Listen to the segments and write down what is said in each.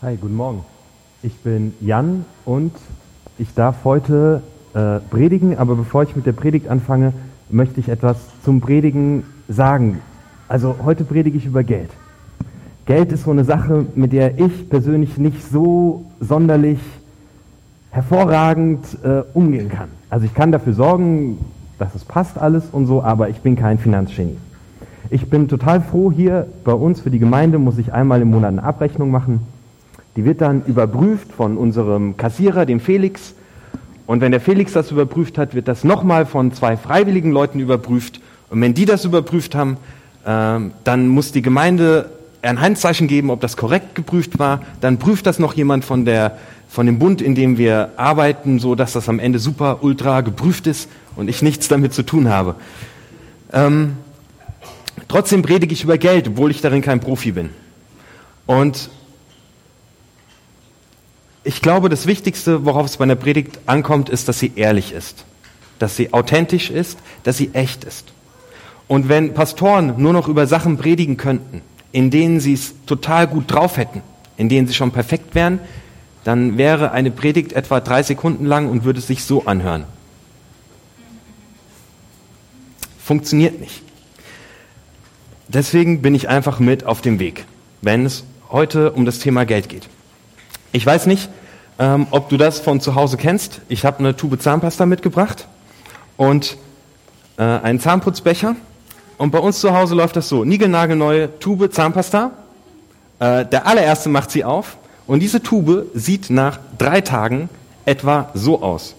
Hi, guten Morgen. Ich bin Jan und ich darf heute äh, predigen, aber bevor ich mit der Predigt anfange, möchte ich etwas zum Predigen sagen. Also heute predige ich über Geld. Geld ist so eine Sache, mit der ich persönlich nicht so sonderlich hervorragend äh, umgehen kann. Also ich kann dafür sorgen, dass es passt alles und so, aber ich bin kein Finanzgenie. Ich bin total froh hier bei uns für die Gemeinde muss ich einmal im Monat eine Abrechnung machen. Die wird dann überprüft von unserem Kassierer, dem Felix. Und wenn der Felix das überprüft hat, wird das nochmal von zwei freiwilligen Leuten überprüft. Und wenn die das überprüft haben, äh, dann muss die Gemeinde ein Handzeichen geben, ob das korrekt geprüft war. Dann prüft das noch jemand von, der, von dem Bund, in dem wir arbeiten, so dass das am Ende super, ultra geprüft ist und ich nichts damit zu tun habe. Ähm, trotzdem predige ich über Geld, obwohl ich darin kein Profi bin. Und ich glaube, das Wichtigste, worauf es bei einer Predigt ankommt, ist, dass sie ehrlich ist, dass sie authentisch ist, dass sie echt ist. Und wenn Pastoren nur noch über Sachen predigen könnten, in denen sie es total gut drauf hätten, in denen sie schon perfekt wären, dann wäre eine Predigt etwa drei Sekunden lang und würde sich so anhören. Funktioniert nicht. Deswegen bin ich einfach mit auf dem Weg, wenn es heute um das Thema Geld geht. Ich weiß nicht, ähm, ob du das von zu Hause kennst. Ich habe eine Tube Zahnpasta mitgebracht und äh, einen Zahnputzbecher und bei uns zu Hause läuft das so. Niegelnagelneue Tube Zahnpasta. Äh, der allererste macht sie auf. Und diese Tube sieht nach drei Tagen etwa so aus.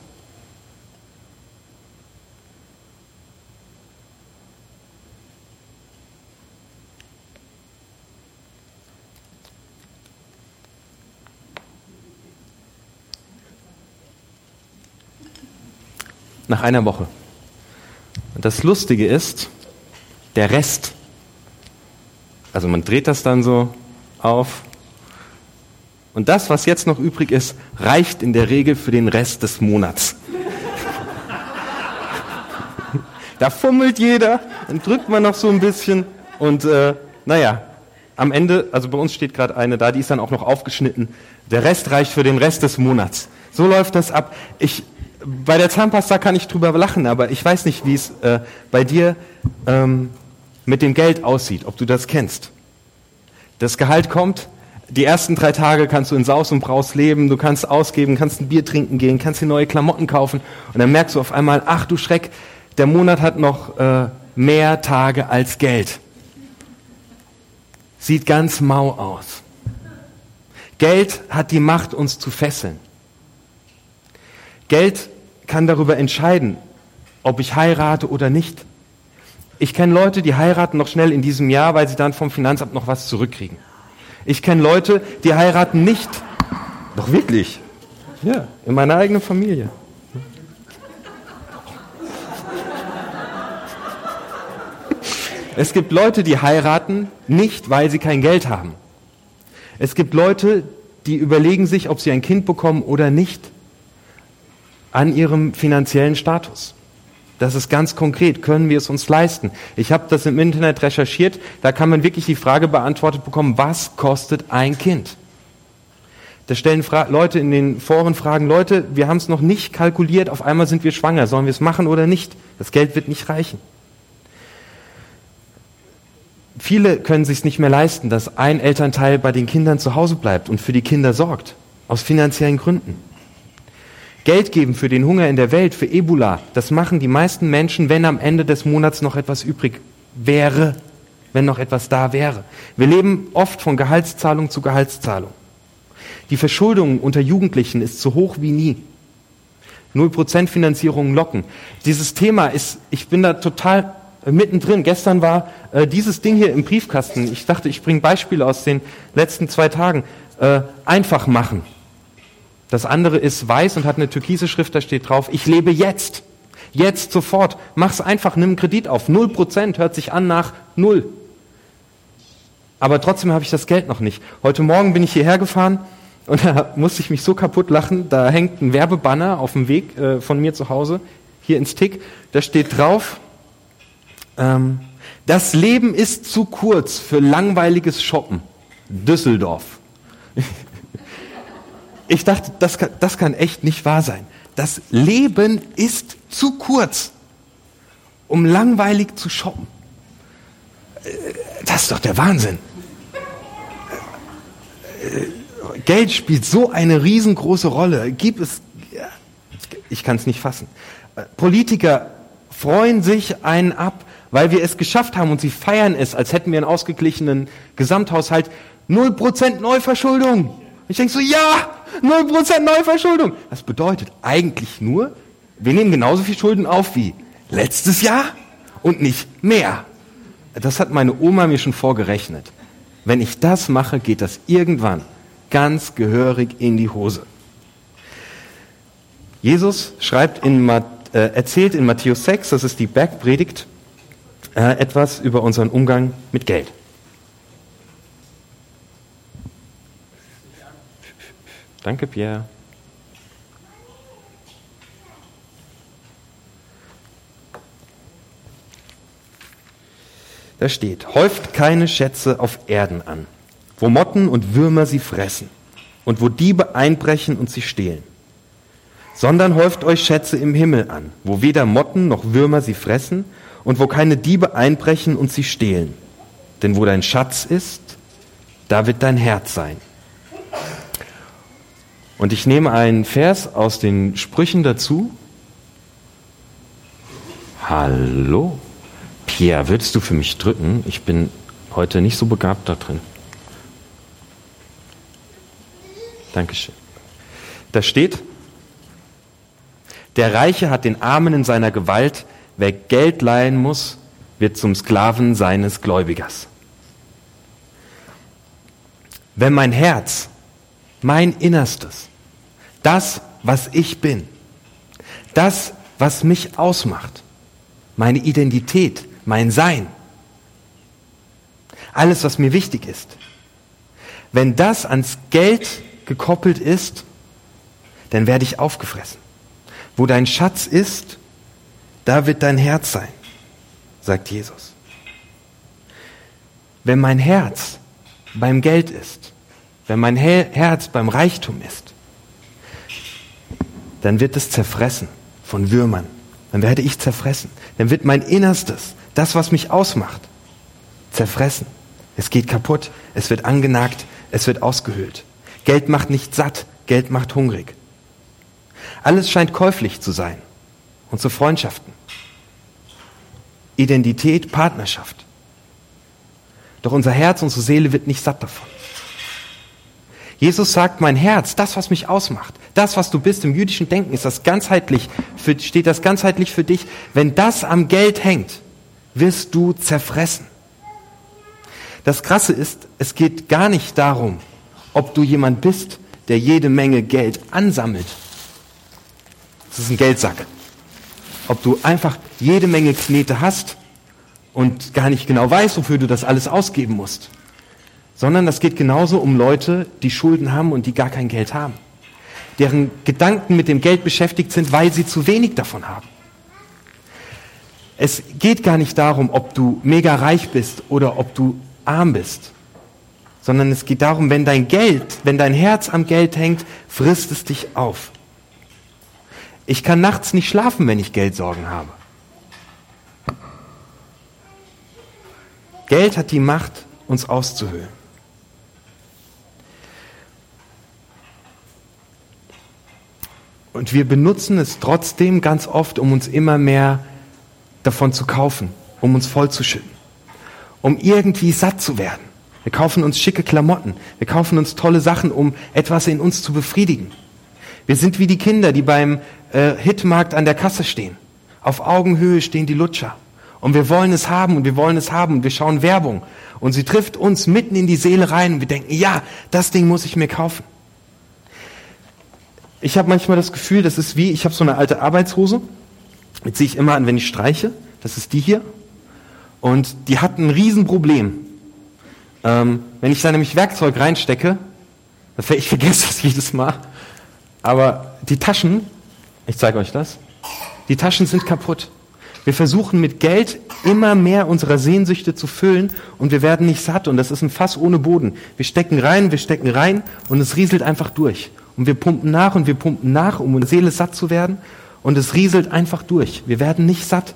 Nach einer Woche. Und das Lustige ist, der Rest, also man dreht das dann so auf und das, was jetzt noch übrig ist, reicht in der Regel für den Rest des Monats. da fummelt jeder, dann drückt man noch so ein bisschen und äh, naja, am Ende, also bei uns steht gerade eine da, die ist dann auch noch aufgeschnitten. Der Rest reicht für den Rest des Monats. So läuft das ab. Ich, bei der Zahnpasta kann ich drüber lachen, aber ich weiß nicht, wie es äh, bei dir ähm, mit dem Geld aussieht, ob du das kennst. Das Gehalt kommt, die ersten drei Tage kannst du in Saus und Braus leben, du kannst ausgeben, kannst ein Bier trinken gehen, kannst dir neue Klamotten kaufen und dann merkst du auf einmal, ach du Schreck, der Monat hat noch äh, mehr Tage als Geld. Sieht ganz mau aus. Geld hat die Macht, uns zu fesseln. Geld kann darüber entscheiden, ob ich heirate oder nicht. Ich kenne Leute, die heiraten noch schnell in diesem Jahr, weil sie dann vom Finanzamt noch was zurückkriegen. Ich kenne Leute, die heiraten nicht. Doch wirklich. Ja, in meiner eigenen Familie. Es gibt Leute, die heiraten nicht, weil sie kein Geld haben. Es gibt Leute, die überlegen sich, ob sie ein Kind bekommen oder nicht, an ihrem finanziellen Status. Das ist ganz konkret. Können wir es uns leisten? Ich habe das im Internet recherchiert. Da kann man wirklich die Frage beantwortet bekommen, was kostet ein Kind? Da stellen Fra Leute in den Foren Fragen, Leute, wir haben es noch nicht kalkuliert, auf einmal sind wir schwanger. Sollen wir es machen oder nicht? Das Geld wird nicht reichen. Viele können sich nicht mehr leisten, dass ein Elternteil bei den Kindern zu Hause bleibt und für die Kinder sorgt. Aus finanziellen Gründen. Geld geben für den Hunger in der Welt, für Ebola, das machen die meisten Menschen, wenn am Ende des Monats noch etwas übrig wäre, wenn noch etwas da wäre. Wir leben oft von Gehaltszahlung zu Gehaltszahlung. Die Verschuldung unter Jugendlichen ist so hoch wie nie. Null Prozent Finanzierung locken. Dieses Thema ist, ich bin da total mittendrin. Gestern war äh, dieses Ding hier im Briefkasten. Ich dachte, ich bringe Beispiele aus den letzten zwei Tagen. Äh, einfach machen. Das andere ist weiß und hat eine türkise Schrift, da steht drauf, ich lebe jetzt. Jetzt sofort. Mach's einfach, nimm einen Kredit auf. Null Prozent hört sich an nach null. Aber trotzdem habe ich das Geld noch nicht. Heute Morgen bin ich hierher gefahren und da musste ich mich so kaputt lachen. Da hängt ein Werbebanner auf dem Weg äh, von mir zu Hause, hier ins Tick. Da steht drauf, ähm, das Leben ist zu kurz für langweiliges Shoppen. Düsseldorf. ich dachte, das kann, das kann echt nicht wahr sein. Das Leben ist zu kurz, um langweilig zu shoppen. Das ist doch der Wahnsinn. Geld spielt so eine riesengroße Rolle. Gibt es, ich kann es nicht fassen. Politiker freuen sich einen ab, weil wir es geschafft haben und sie feiern es, als hätten wir einen ausgeglichenen Gesamthaushalt. Null Prozent Neuverschuldung. Ich denke so, ja, null Prozent Neuverschuldung. Das bedeutet eigentlich nur, wir nehmen genauso viel Schulden auf wie letztes Jahr und nicht mehr. Das hat meine Oma mir schon vorgerechnet. Wenn ich das mache, geht das irgendwann ganz gehörig in die Hose. Jesus schreibt in, äh, erzählt in Matthäus 6, das ist die Bergpredigt, äh, etwas über unseren Umgang mit Geld. Danke, Pierre. Da steht, häuft keine Schätze auf Erden an, wo Motten und Würmer sie fressen und wo Diebe einbrechen und sie stehlen, sondern häuft euch Schätze im Himmel an, wo weder Motten noch Würmer sie fressen und wo keine Diebe einbrechen und sie stehlen. Denn wo dein Schatz ist, da wird dein Herz sein. Und ich nehme einen Vers aus den Sprüchen dazu. Hallo? Pierre, würdest du für mich drücken? Ich bin heute nicht so begabt da drin. Dankeschön. Da steht, der Reiche hat den Armen in seiner Gewalt, wer Geld leihen muss, wird zum Sklaven seines Gläubigers. Wenn mein Herz, mein Innerstes, das, was ich bin, das, was mich ausmacht, meine Identität, mein Sein, alles, was mir wichtig ist. Wenn das ans Geld gekoppelt ist, dann werde ich aufgefressen. Wo dein Schatz ist, da wird dein Herz sein, sagt Jesus. Wenn mein Herz beim Geld ist, wenn mein Herz beim Reichtum ist, dann wird es zerfressen von Würmern. Dann werde ich zerfressen. Dann wird mein Innerstes, das, was mich ausmacht, zerfressen. Es geht kaputt, es wird angenagt, es wird ausgehöhlt. Geld macht nicht satt, Geld macht hungrig. Alles scheint käuflich zu sein. Und zu Freundschaften. Identität, Partnerschaft. Doch unser Herz, unsere Seele wird nicht satt davon. Jesus sagt, mein Herz, das, was mich ausmacht, das, was du bist im jüdischen Denken, ist das ganzheitlich, für, steht das ganzheitlich für dich. Wenn das am Geld hängt, wirst du zerfressen. Das Krasse ist, es geht gar nicht darum, ob du jemand bist, der jede Menge Geld ansammelt. Das ist ein Geldsack. Ob du einfach jede Menge Knete hast und gar nicht genau weißt, wofür du das alles ausgeben musst sondern das geht genauso um Leute, die Schulden haben und die gar kein Geld haben, deren Gedanken mit dem Geld beschäftigt sind, weil sie zu wenig davon haben. Es geht gar nicht darum, ob du mega reich bist oder ob du arm bist, sondern es geht darum, wenn dein Geld, wenn dein Herz am Geld hängt, frisst es dich auf. Ich kann nachts nicht schlafen, wenn ich Geldsorgen habe. Geld hat die Macht, uns auszuhöhlen. Und wir benutzen es trotzdem ganz oft, um uns immer mehr davon zu kaufen, um uns vollzuschütten, um irgendwie satt zu werden. Wir kaufen uns schicke Klamotten, wir kaufen uns tolle Sachen, um etwas in uns zu befriedigen. Wir sind wie die Kinder, die beim äh, Hitmarkt an der Kasse stehen. Auf Augenhöhe stehen die Lutscher. Und wir wollen es haben und wir wollen es haben und wir schauen Werbung. Und sie trifft uns mitten in die Seele rein und wir denken, ja, das Ding muss ich mir kaufen. Ich habe manchmal das Gefühl, das ist wie, ich habe so eine alte Arbeitshose, die ziehe ich immer an, wenn ich streiche. Das ist die hier. Und die hat ein Riesenproblem. Ähm, wenn ich da nämlich Werkzeug reinstecke, ich vergesse das jedes Mal, aber die Taschen, ich zeige euch das, die Taschen sind kaputt. Wir versuchen mit Geld immer mehr unserer Sehnsüchte zu füllen und wir werden nicht satt und das ist ein Fass ohne Boden. Wir stecken rein, wir stecken rein und es rieselt einfach durch. Und wir pumpen nach und wir pumpen nach, um unsere Seele satt zu werden. Und es rieselt einfach durch. Wir werden nicht satt.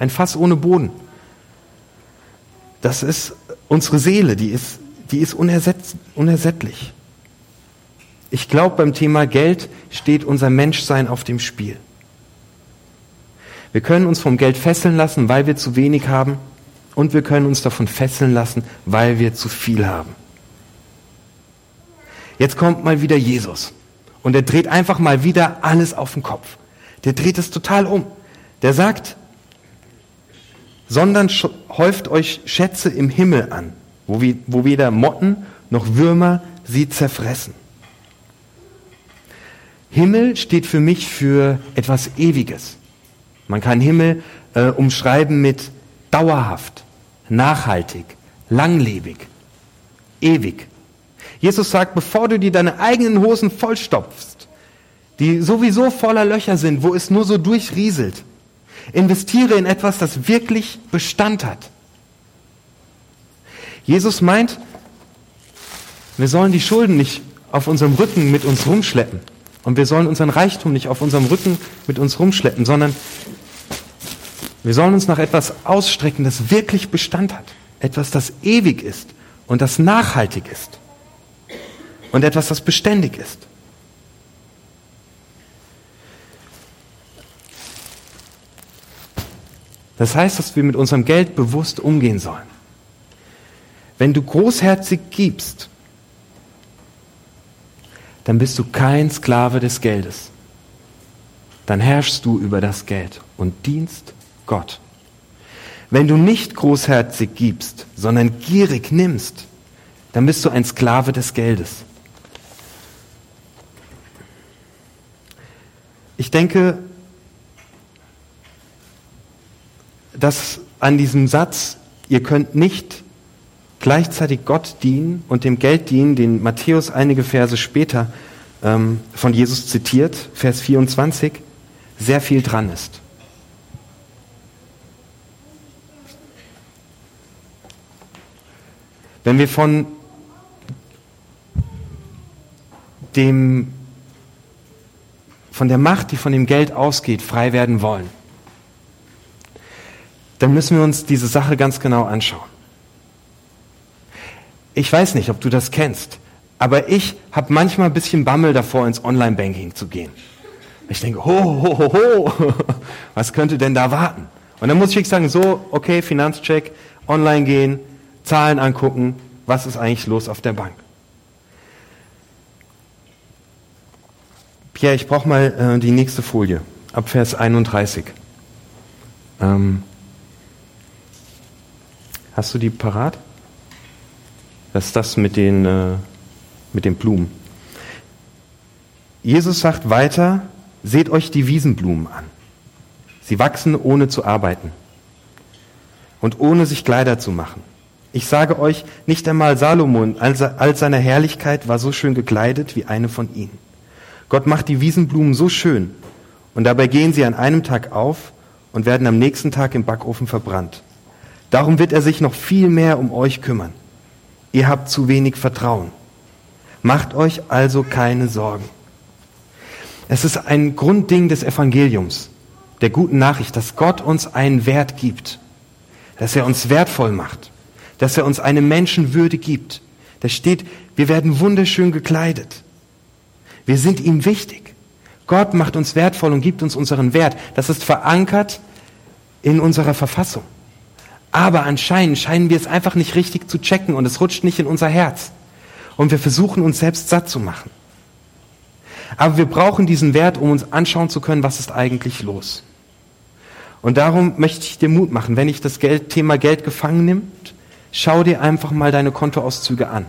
Ein Fass ohne Boden. Das ist unsere Seele, die ist, die ist unersättlich. Ich glaube, beim Thema Geld steht unser Menschsein auf dem Spiel. Wir können uns vom Geld fesseln lassen, weil wir zu wenig haben, und wir können uns davon fesseln lassen, weil wir zu viel haben. Jetzt kommt mal wieder Jesus und er dreht einfach mal wieder alles auf den Kopf. Der dreht es total um. Der sagt, sondern häuft euch Schätze im Himmel an, wo, wie, wo weder Motten noch Würmer sie zerfressen. Himmel steht für mich für etwas Ewiges. Man kann Himmel äh, umschreiben mit dauerhaft, nachhaltig, langlebig, ewig. Jesus sagt, bevor du dir deine eigenen Hosen vollstopfst, die sowieso voller Löcher sind, wo es nur so durchrieselt, investiere in etwas, das wirklich Bestand hat. Jesus meint, wir sollen die Schulden nicht auf unserem Rücken mit uns rumschleppen. Und wir sollen unseren Reichtum nicht auf unserem Rücken mit uns rumschleppen, sondern wir sollen uns nach etwas ausstrecken, das wirklich Bestand hat. Etwas, das ewig ist und das nachhaltig ist. Und etwas, das beständig ist. Das heißt, dass wir mit unserem Geld bewusst umgehen sollen. Wenn du großherzig gibst, dann bist du kein Sklave des Geldes. Dann herrschst du über das Geld und dienst Gott. Wenn du nicht großherzig gibst, sondern gierig nimmst, dann bist du ein Sklave des Geldes. Ich denke, dass an diesem Satz, ihr könnt nicht gleichzeitig Gott dienen und dem Geld dienen, den Matthäus einige Verse später ähm, von Jesus zitiert, Vers 24, sehr viel dran ist. Wenn wir von dem, von der Macht, die von dem Geld ausgeht, frei werden wollen, dann müssen wir uns diese Sache ganz genau anschauen. Ich weiß nicht, ob du das kennst, aber ich habe manchmal ein bisschen Bammel davor, ins Online-Banking zu gehen. Ich denke, ho, ho, ho, ho, was könnte denn da warten? Und dann muss ich sagen, so, okay, Finanzcheck, online gehen, Zahlen angucken, was ist eigentlich los auf der Bank. Pierre, ich brauche mal äh, die nächste Folie, ab Vers 31. Ähm, hast du die parat? Das ist das mit den, äh, mit den Blumen. Jesus sagt weiter, seht euch die Wiesenblumen an. Sie wachsen ohne zu arbeiten und ohne sich Kleider zu machen. Ich sage euch, nicht einmal Salomon all seiner Herrlichkeit war so schön gekleidet wie eine von ihnen. Gott macht die Wiesenblumen so schön und dabei gehen sie an einem Tag auf und werden am nächsten Tag im Backofen verbrannt. Darum wird er sich noch viel mehr um euch kümmern. Ihr habt zu wenig Vertrauen. Macht euch also keine Sorgen. Es ist ein Grundding des Evangeliums, der guten Nachricht, dass Gott uns einen Wert gibt, dass er uns wertvoll macht dass er uns eine Menschenwürde gibt. Da steht, wir werden wunderschön gekleidet. Wir sind ihm wichtig. Gott macht uns wertvoll und gibt uns unseren Wert. Das ist verankert in unserer Verfassung. Aber anscheinend scheinen wir es einfach nicht richtig zu checken und es rutscht nicht in unser Herz. Und wir versuchen uns selbst satt zu machen. Aber wir brauchen diesen Wert, um uns anschauen zu können, was ist eigentlich los. Und darum möchte ich dir Mut machen, wenn ich das Geld, Thema Geld gefangen nimmt, Schau dir einfach mal deine Kontoauszüge an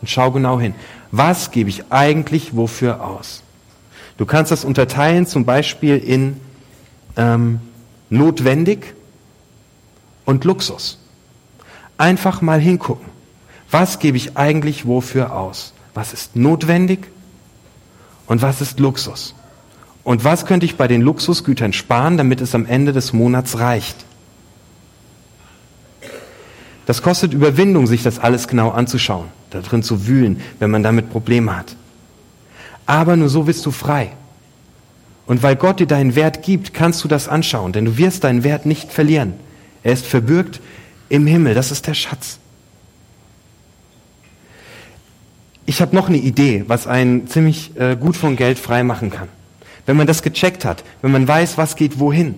und schau genau hin. Was gebe ich eigentlich wofür aus? Du kannst das unterteilen zum Beispiel in ähm, notwendig und Luxus. Einfach mal hingucken. Was gebe ich eigentlich wofür aus? Was ist notwendig und was ist Luxus? Und was könnte ich bei den Luxusgütern sparen, damit es am Ende des Monats reicht? Das kostet Überwindung, sich das alles genau anzuschauen, da drin zu wühlen, wenn man damit Probleme hat. Aber nur so bist du frei. Und weil Gott dir deinen Wert gibt, kannst du das anschauen, denn du wirst deinen Wert nicht verlieren. Er ist verbürgt im Himmel, das ist der Schatz. Ich habe noch eine Idee, was einen ziemlich äh, gut von Geld frei machen kann. Wenn man das gecheckt hat, wenn man weiß, was geht wohin,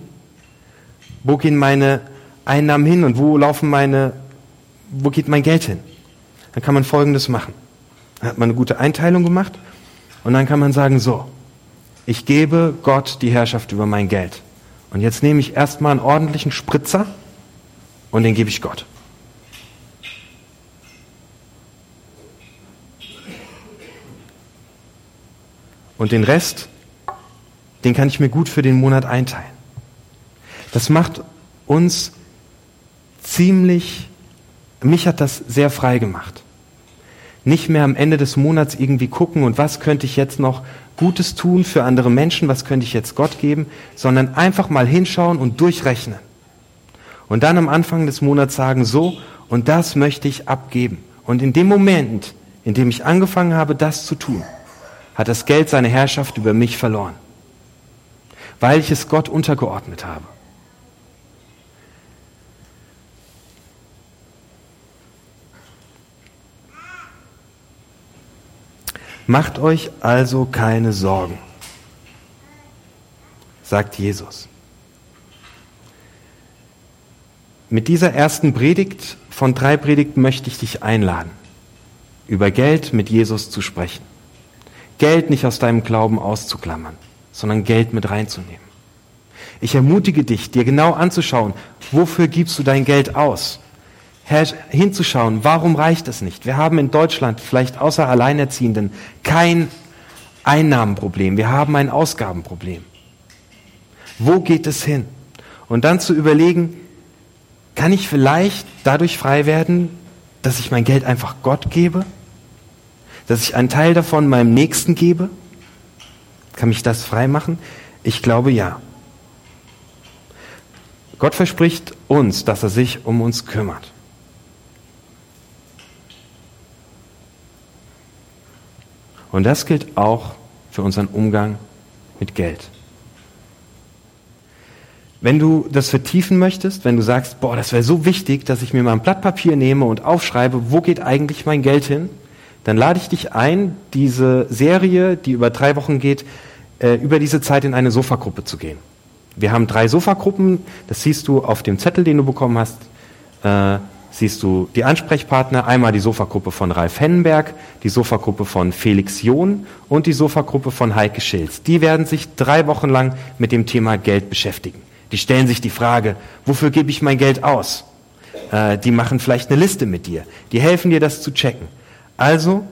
wo gehen meine Einnahmen hin und wo laufen meine, wo geht mein Geld hin, dann kann man Folgendes machen. Dann hat man eine gute Einteilung gemacht und dann kann man sagen, so, ich gebe Gott die Herrschaft über mein Geld. Und jetzt nehme ich erstmal einen ordentlichen Spritzer und den gebe ich Gott. Und den Rest, den kann ich mir gut für den Monat einteilen. Das macht uns ziemlich, mich hat das sehr frei gemacht. Nicht mehr am Ende des Monats irgendwie gucken und was könnte ich jetzt noch Gutes tun für andere Menschen, was könnte ich jetzt Gott geben, sondern einfach mal hinschauen und durchrechnen. Und dann am Anfang des Monats sagen, so, und das möchte ich abgeben. Und in dem Moment, in dem ich angefangen habe, das zu tun, hat das Geld seine Herrschaft über mich verloren, weil ich es Gott untergeordnet habe. Macht euch also keine Sorgen, sagt Jesus. Mit dieser ersten Predigt von drei Predigten möchte ich dich einladen, über Geld mit Jesus zu sprechen. Geld nicht aus deinem Glauben auszuklammern, sondern Geld mit reinzunehmen. Ich ermutige dich, dir genau anzuschauen, wofür gibst du dein Geld aus? Hinzuschauen, warum reicht es nicht? Wir haben in Deutschland, vielleicht außer Alleinerziehenden, kein Einnahmenproblem. Wir haben ein Ausgabenproblem. Wo geht es hin? Und dann zu überlegen, kann ich vielleicht dadurch frei werden, dass ich mein Geld einfach Gott gebe? Dass ich einen Teil davon meinem Nächsten gebe? Kann mich das frei machen? Ich glaube ja. Gott verspricht uns, dass er sich um uns kümmert. Und das gilt auch für unseren Umgang mit Geld. Wenn du das vertiefen möchtest, wenn du sagst, boah, das wäre so wichtig, dass ich mir mal ein Blatt Papier nehme und aufschreibe, wo geht eigentlich mein Geld hin, dann lade ich dich ein, diese Serie, die über drei Wochen geht, äh, über diese Zeit in eine Sofagruppe zu gehen. Wir haben drei Sofagruppen, das siehst du auf dem Zettel, den du bekommen hast. Siehst du die Ansprechpartner, einmal die Sofagruppe von Ralf Hennenberg, die Sofagruppe von Felix John und die Sofagruppe von Heike Schilz. Die werden sich drei Wochen lang mit dem Thema Geld beschäftigen. Die stellen sich die Frage, wofür gebe ich mein Geld aus? Äh, die machen vielleicht eine Liste mit dir. Die helfen dir, das zu checken. Also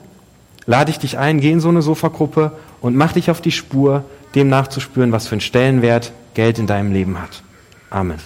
lade ich dich ein, geh in so eine Sofagruppe und mach dich auf die Spur, dem nachzuspüren, was für einen Stellenwert Geld in deinem Leben hat. Amen.